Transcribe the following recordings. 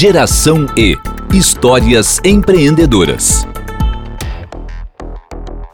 Geração E Histórias empreendedoras.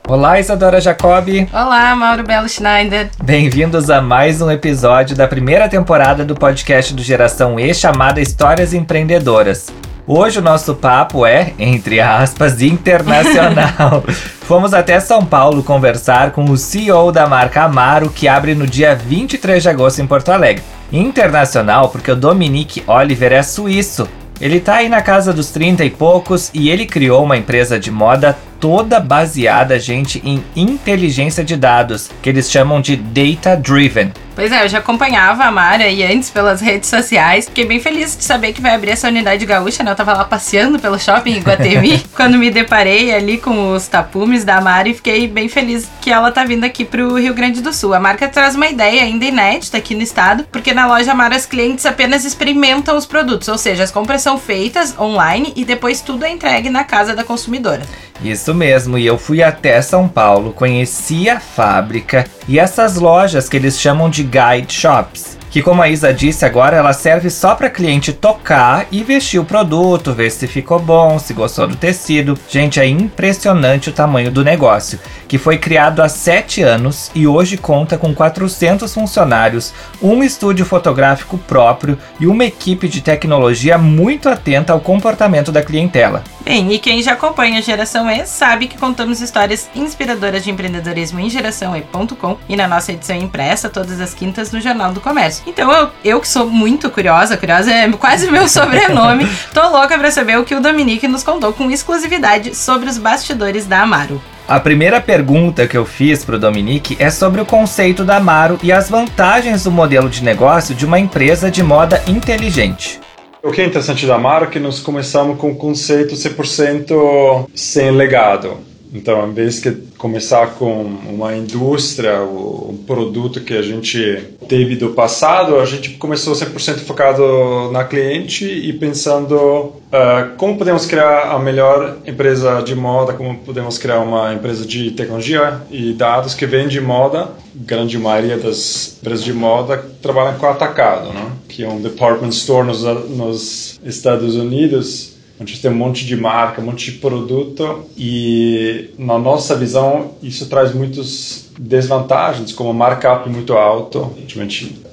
Olá, Isadora Jacobi. Olá, Mauro Belo Schneider. Bem-vindos a mais um episódio da primeira temporada do podcast do Geração E chamada Histórias Empreendedoras. Hoje o nosso papo é, entre aspas, internacional. Fomos até São Paulo conversar com o CEO da marca Amaro, que abre no dia 23 de agosto em Porto Alegre. Internacional porque o Dominique Oliver é suíço. Ele tá aí na casa dos 30 e poucos e ele criou uma empresa de moda toda baseada, gente, em inteligência de dados, que eles chamam de data driven. Pois é, eu já acompanhava a Mara e antes pelas redes sociais. Fiquei bem feliz de saber que vai abrir essa unidade gaúcha, né? Eu tava lá passeando pelo shopping em Guatemi quando me deparei ali com os tapumes da Mara e fiquei bem feliz que ela tá vindo aqui pro Rio Grande do Sul. A marca traz uma ideia ainda inédita aqui no estado, porque na loja Mara os clientes apenas experimentam os produtos, ou seja, as compras são feitas online e depois tudo é entregue na casa da consumidora. Isso mesmo, e eu fui até São Paulo, conheci a fábrica e essas lojas que eles chamam de guide shops que como a Isa disse agora, ela serve só para cliente tocar e vestir o produto, ver se ficou bom, se gostou do tecido. Gente, é impressionante o tamanho do negócio, que foi criado há 7 anos e hoje conta com 400 funcionários, um estúdio fotográfico próprio e uma equipe de tecnologia muito atenta ao comportamento da clientela. Bem, e quem já acompanha a Geração E sabe que contamos histórias inspiradoras de empreendedorismo em geraçãoe.com e na nossa edição impressa todas as quintas no Jornal do Comércio. Então eu, eu que sou muito curiosa, curiosa é quase meu sobrenome, tô louca para saber o que o Dominique nos contou com exclusividade sobre os bastidores da Amaro. A primeira pergunta que eu fiz para o Dominique é sobre o conceito da Amaro e as vantagens do modelo de negócio de uma empresa de moda inteligente. O que é interessante da Amaro é que nós começamos com o conceito 100% sem legado. Então, em vez de começar com uma indústria, um produto que a gente teve do passado, a gente começou 100% focado na cliente e pensando uh, como podemos criar a melhor empresa de moda, como podemos criar uma empresa de tecnologia e dados que vende moda. Grande maioria das empresas de moda trabalham com atacado, né? que é um department store nos, nos Estados Unidos a gente tem um monte de marca, um monte de produto e na nossa visão isso traz muitas desvantagens, como markup muito alto,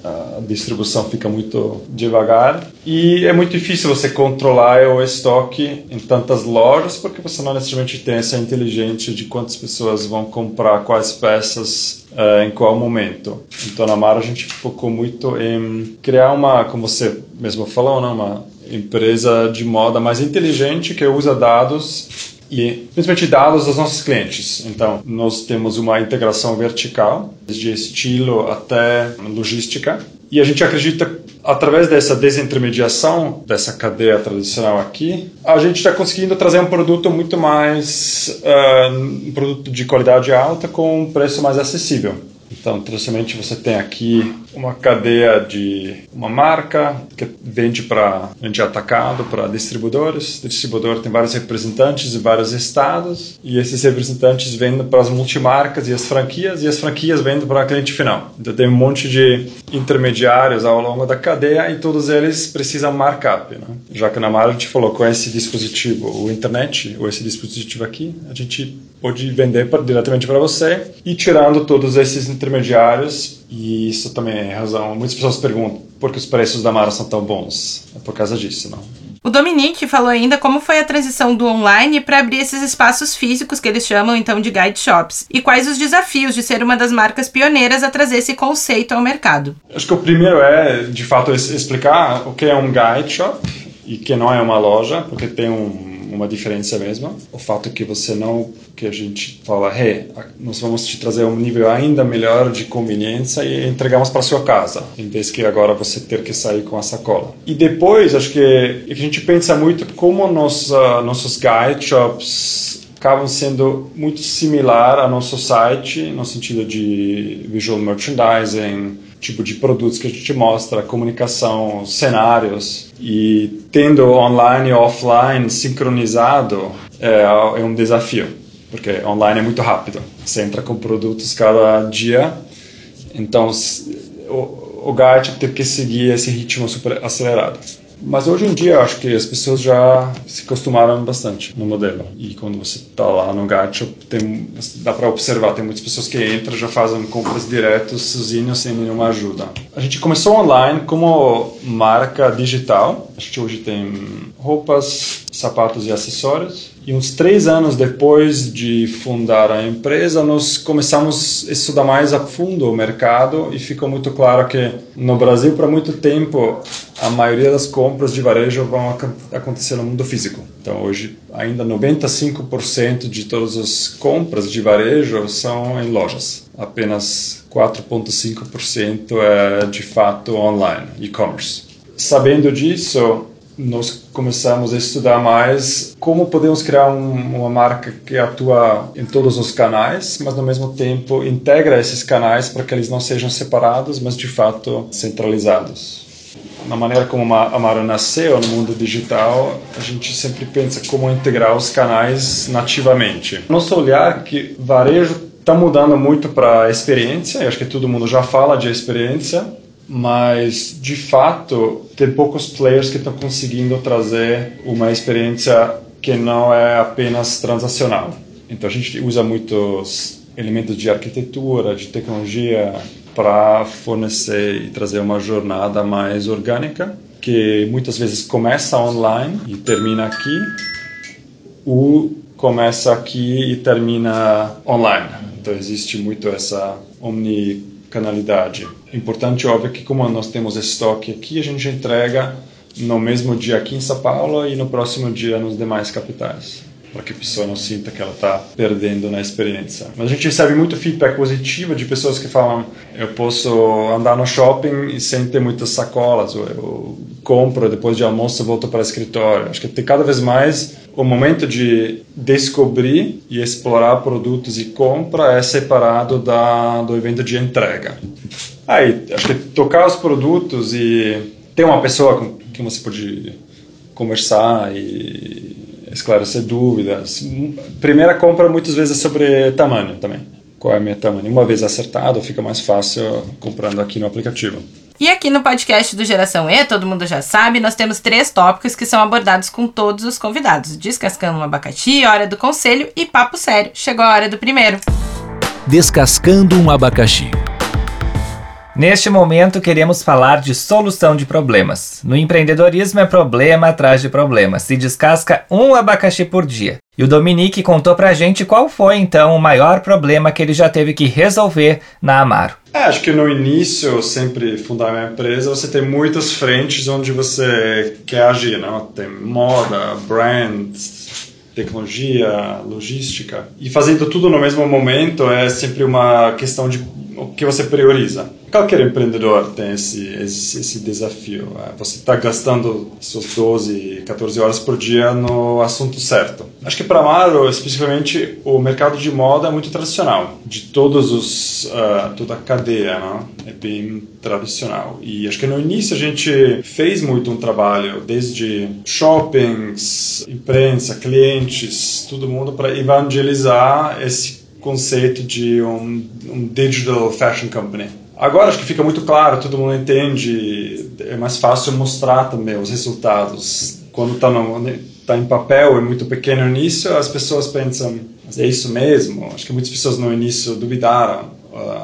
a distribuição fica muito devagar e é muito difícil você controlar o estoque em tantas lojas porque você não necessariamente tem essa inteligência de quantas pessoas vão comprar quais peças uh, em qual momento. Então na Mara a gente focou muito em criar uma, como você mesmo falou, né, uma empresa de moda mais inteligente que usa dados e principalmente dados dos nossos clientes. Então, nós temos uma integração vertical, desde estilo até logística, e a gente acredita através dessa desintermediação dessa cadeia tradicional aqui, a gente está conseguindo trazer um produto muito mais uh, um produto de qualidade alta com um preço mais acessível. Então, tradicionalmente você tem aqui uma cadeia de uma marca que vende para vende atacado para distribuidores. O distribuidor tem vários representantes de vários estados e esses representantes vendem para as multimarcas e as franquias e as franquias vendem para o cliente final. Então tem um monte de intermediários ao longo da cadeia e todos eles precisam markup. Né? Já que na Mara a gente falou com esse dispositivo, o internet ou esse dispositivo aqui, a gente pode vender diretamente para você e tirando todos esses intermediários e isso também é razão. Muitas pessoas perguntam por que os preços da Mara são tão bons. É por causa disso, não? O Dominique falou ainda como foi a transição do online para abrir esses espaços físicos que eles chamam então de guide shops e quais os desafios de ser uma das marcas pioneiras a trazer esse conceito ao mercado. Acho que o primeiro é, de fato, explicar o que é um guide shop e que não é uma loja, porque tem um uma diferença mesmo. O fato que você não, que a gente fala, hey, nós vamos te trazer um nível ainda melhor de conveniência e entregamos para sua casa, em vez que agora você ter que sair com a sacola. E depois, acho que a gente pensa muito como nos, nossos guide shops acabam sendo muito similar ao nosso site no sentido de visual merchandising, tipo de produtos que a gente mostra, comunicação, cenários e tendo online e offline sincronizado é, é um desafio, porque online é muito rápido. Você entra com produtos cada dia, então o, o Guide tem que seguir esse ritmo super acelerado. Mas hoje em dia, acho que as pessoas já se acostumaram bastante no modelo. E quando você está lá no gacha, tem, dá para observar, tem muitas pessoas que entram já fazem compras direto sozinhos, sem nenhuma ajuda. A gente começou online como marca digital. A gente hoje tem roupas, sapatos e acessórios. E uns três anos depois de fundar a empresa, nós começamos a estudar mais a fundo o mercado e ficou muito claro que no Brasil, por muito tempo, a maioria das compras de varejo vão acontecer no mundo físico. Então, hoje, ainda 95% de todas as compras de varejo são em lojas. Apenas 4,5% é de fato online, e-commerce. Sabendo disso, nós começamos a estudar mais como podemos criar um, uma marca que atua em todos os canais, mas no mesmo tempo integra esses canais para que eles não sejam separados, mas de fato centralizados. Na maneira como a Amaro nasceu no mundo digital, a gente sempre pensa como integrar os canais nativamente. Nosso olhar é que varejo está mudando muito para a experiência, acho que todo mundo já fala de experiência, mas de fato tem poucos players que estão conseguindo trazer uma experiência que não é apenas transacional. Então a gente usa muitos elementos de arquitetura, de tecnologia para fornecer e trazer uma jornada mais orgânica, que muitas vezes começa online e termina aqui, ou começa aqui e termina online. Então existe muito essa omni canalidade. Importante, óbvio, que como nós temos estoque aqui, a gente entrega no mesmo dia aqui em São Paulo e no próximo dia nos demais capitais para que a pessoa não sinta que ela está perdendo na experiência. Mas a gente recebe muito feedback positivo de pessoas que falam: eu posso andar no shopping sem ter muitas sacolas, ou eu compro depois de almoço e volto para o escritório. Acho que tem cada vez mais o momento de descobrir e explorar produtos e compra é separado da, do evento de entrega. Aí, acho que tocar os produtos e ter uma pessoa com quem você pode conversar e esclarecer dúvidas. Primeira compra muitas vezes é sobre tamanho também. Qual é o meu tamanho? Uma vez acertado, fica mais fácil comprando aqui no aplicativo. E aqui no podcast do Geração E, todo mundo já sabe, nós temos três tópicos que são abordados com todos os convidados: Descascando um abacaxi, Hora do Conselho e Papo Sério. Chegou a hora do primeiro. Descascando um abacaxi. Neste momento, queremos falar de solução de problemas. No empreendedorismo é problema atrás de problema. Se descasca um abacaxi por dia. E o Dominique contou pra gente qual foi então o maior problema que ele já teve que resolver na Amaro. É, acho que no início, sempre fundar uma empresa, você tem muitas frentes onde você quer agir, não? Né? Tem moda, brand, tecnologia, logística. E fazendo tudo no mesmo momento é sempre uma questão de o que você prioriza. Qualquer empreendedor tem esse, esse, esse desafio. É, você está gastando suas 12, 14 horas por dia no assunto certo. Acho que para Amaro, especificamente, o mercado de moda é muito tradicional. De todos os, uh, toda a cadeia, não? é bem tradicional. E acho que no início a gente fez muito um trabalho, desde shoppings, imprensa, clientes, todo mundo, para evangelizar esse conceito de um, um digital fashion company. Agora acho que fica muito claro, todo mundo entende, é mais fácil mostrar também os resultados. Quando está tá em papel, é muito pequeno no início, as pessoas pensam, é isso mesmo? Acho que muitas pessoas no início duvidaram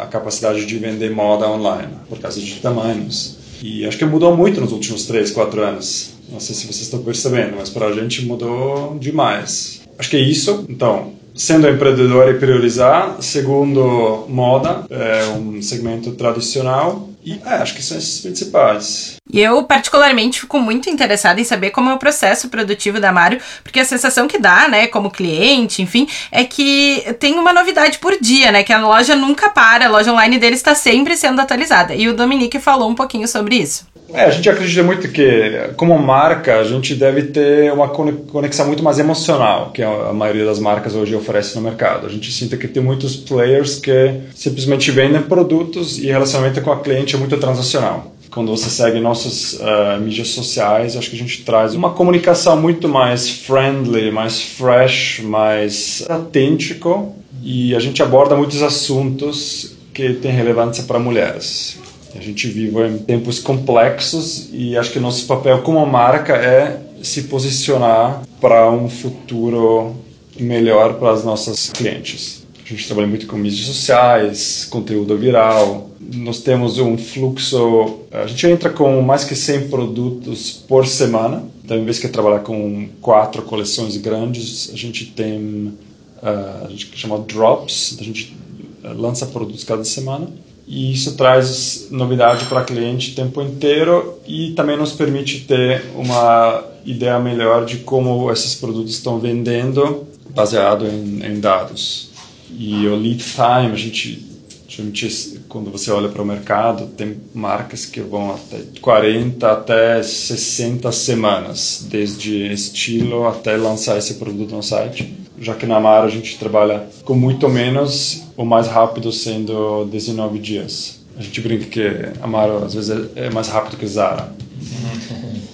a capacidade de vender moda online, por causa de tamanhos. E acho que mudou muito nos últimos 3, 4 anos. Não sei se vocês estão percebendo, mas para a gente mudou demais. Acho que é isso. Então, sendo empreendedor e priorizar. Segundo, moda, é um segmento tradicional. E é, acho que são esses principais. E eu, particularmente, fico muito interessada em saber como é o processo produtivo da Mário, porque a sensação que dá, né, como cliente, enfim, é que tem uma novidade por dia, né, que a loja nunca para, a loja online dele está sempre sendo atualizada. E o Dominique falou um pouquinho sobre isso. É, a gente acredita muito que, como marca, a gente deve ter uma conexão muito mais emocional que a maioria das marcas hoje oferece no mercado. A gente sinta que tem muitos players que simplesmente vendem produtos e relacionamento com a cliente é muito transacional. Quando você segue nossas uh, mídias sociais, acho que a gente traz uma comunicação muito mais friendly, mais fresh, mais autêntico e a gente aborda muitos assuntos que têm relevância para mulheres A gente vive em tempos complexos e acho que nosso papel como marca é se posicionar para um futuro melhor para as nossas clientes. A gente trabalha muito com mídias sociais, conteúdo viral. Nós temos um fluxo, a gente entra com mais que 100 produtos por semana. Então, em vez de trabalhar com quatro coleções grandes, a gente tem uh, a gente chama drops, a gente lança produtos cada semana e isso traz novidade para cliente o tempo inteiro e também nos permite ter uma ideia melhor de como esses produtos estão vendendo baseado em, em dados. E o lead time, a gente, gente quando você olha para o mercado, tem marcas que vão até 40 até 60 semanas, desde estilo até lançar esse produto no site. Já que na Amaro a gente trabalha com muito menos, o mais rápido sendo 19 dias. A gente brinca que Amaro às vezes é mais rápido que Zara.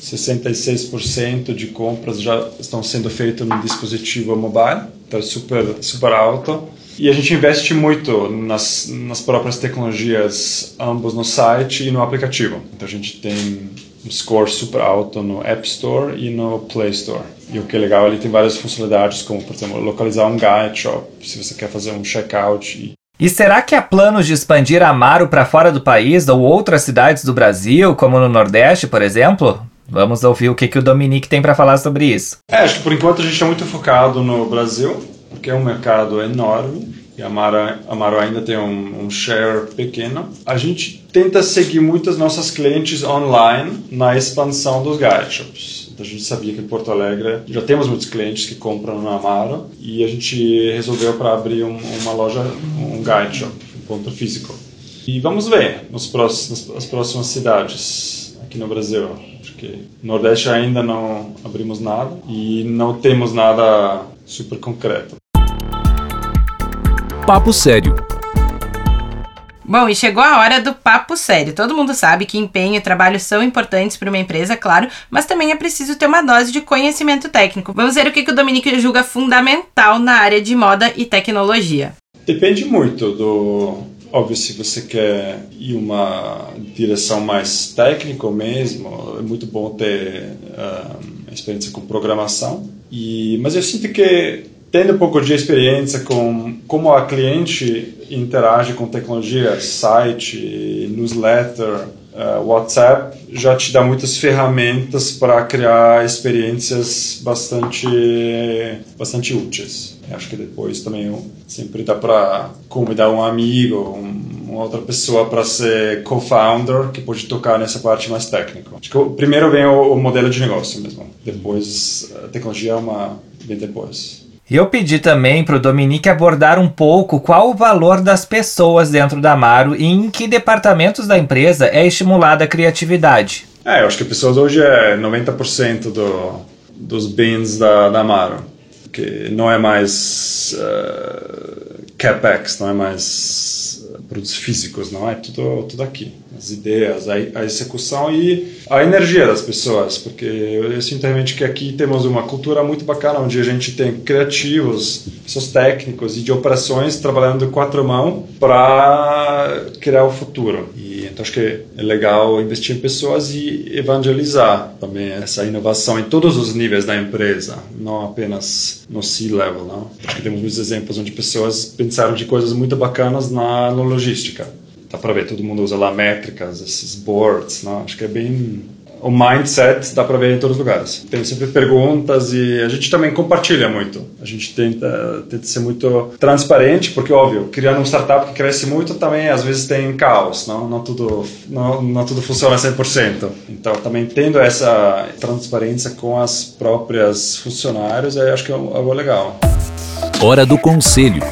66% de compras já estão sendo feitas no dispositivo mobile, então é super, super alto. E a gente investe muito nas, nas próprias tecnologias, ambos no site e no aplicativo. Então a gente tem um score super alto no App Store e no Play Store. E o que é legal, ele tem várias funcionalidades, como, por exemplo, localizar um guide shop, se você quer fazer um checkout. E... e será que há planos de expandir a Amaro para fora do país ou outras cidades do Brasil, como no Nordeste, por exemplo? Vamos ouvir o que, que o Dominique tem para falar sobre isso. É, acho que por enquanto a gente está muito focado no Brasil, porque é um mercado enorme e a Amaro, ainda tem um, um, share pequeno. A gente tenta seguir muitas nossas clientes online na expansão dos guide shops. Então a gente sabia que em Porto Alegre já temos muitos clientes que compram na Amaro e a gente resolveu para abrir um, uma loja, um guide shop, um ponto físico. E vamos ver nos próximos, nas próximas cidades aqui no Brasil porque no Nordeste ainda não abrimos nada e não temos nada super concreto. Papo Sério. Bom, e chegou a hora do papo sério. Todo mundo sabe que empenho e trabalho são importantes para uma empresa, claro, mas também é preciso ter uma dose de conhecimento técnico. Vamos ver o que, que o Dominique julga fundamental na área de moda e tecnologia. Depende muito do, Óbvio, se você quer ir uma direção mais técnica mesmo, é muito bom ter uh, experiência com programação. E, mas eu sinto que tendo um pouco de experiência com como a cliente interage com tecnologia, site, newsletter, uh, WhatsApp, já te dá muitas ferramentas para criar experiências bastante, bastante úteis. Acho que depois também sempre dá para convidar um amigo, um, uma outra pessoa para ser co-founder que pode tocar nessa parte mais técnica. Acho que primeiro vem o, o modelo de negócio mesmo, depois a tecnologia é uma bem depois. Eu pedi também para o Dominique abordar um pouco qual o valor das pessoas dentro da Amaro e em que departamentos da empresa é estimulada a criatividade. É, eu acho que pessoas hoje é 90% do, dos bens da, da Amaro, que não é mais uh, capex, não é mais produtos físicos, não é tudo tudo aqui as ideias, a, a, execução e a energia das pessoas, porque eu sinto realmente que aqui temos uma cultura muito bacana, onde a gente tem criativos, pessoas técnicos e de operações trabalhando quatro mãos para criar o futuro. E então acho que é legal investir em pessoas e evangelizar também essa inovação em todos os níveis da empresa, não apenas no C-level, não. Acho que temos muitos exemplos onde pessoas pensaram de coisas muito bacanas na, logística dá para ver, todo mundo usa lá métricas, esses boards, não? acho que é bem o mindset dá para ver em todos os lugares. Tem sempre perguntas e a gente também compartilha muito. A gente tenta, tenta ser muito transparente, porque, óbvio, criando um startup que cresce muito também às vezes tem caos, não, não, tudo, não, não tudo funciona 100%. Então, também tendo essa transparência com as próprias funcionários, eu acho que é algo legal. Hora do Conselho.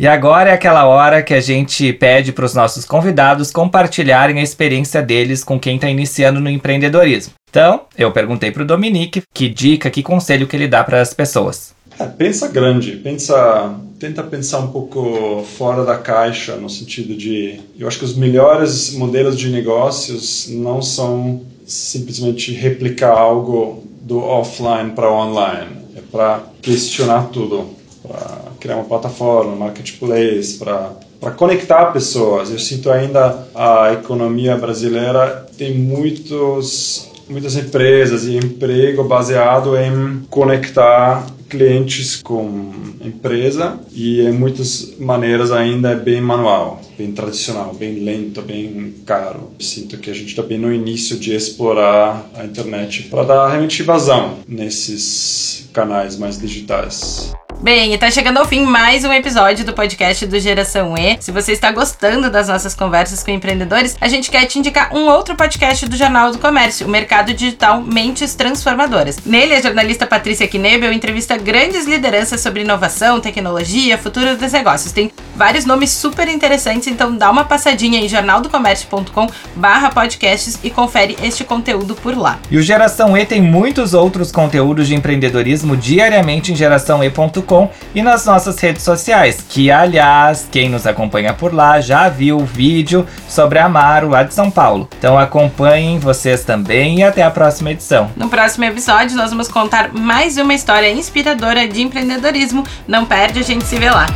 E agora é aquela hora que a gente pede para os nossos convidados compartilharem a experiência deles com quem está iniciando no empreendedorismo. Então, eu perguntei para o Dominique que dica, que conselho que ele dá para as pessoas. É, pensa grande, pensa, tenta pensar um pouco fora da caixa, no sentido de, eu acho que os melhores modelos de negócios não são simplesmente replicar algo do offline para online, é para questionar tudo para criar uma plataforma, marketplace, para conectar pessoas. Eu sinto ainda a economia brasileira tem muitos muitas empresas e emprego baseado em conectar clientes com empresa e em muitas maneiras ainda é bem manual, bem tradicional, bem lento, bem caro. Sinto que a gente está bem no início de explorar a internet para dar realmente vazão nesses canais mais digitais. Bem, e tá chegando ao fim mais um episódio do podcast do Geração E. Se você está gostando das nossas conversas com empreendedores, a gente quer te indicar um outro podcast do Jornal do Comércio, o Mercado Digital Mentes Transformadoras. Nele, a jornalista Patrícia Knebel entrevista grandes lideranças sobre inovação, tecnologia, futuro dos negócios. Tem vários nomes super interessantes, então dá uma passadinha em jornaldocomércio.com barra podcasts e confere este conteúdo por lá. E o Geração E tem muitos outros conteúdos de empreendedorismo diariamente em geraçãoe.com e nas nossas redes sociais, que aliás, quem nos acompanha por lá já viu o vídeo sobre Amaro lá de São Paulo. Então acompanhem vocês também e até a próxima edição. No próximo episódio nós vamos contar mais uma história inspiradora de empreendedorismo. Não perde, a gente se vê lá.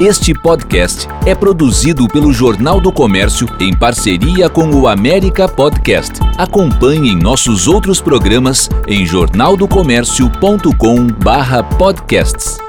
Este podcast é produzido pelo Jornal do Comércio em parceria com o América Podcast. Acompanhe nossos outros programas em jornaldocomércio.com/podcasts.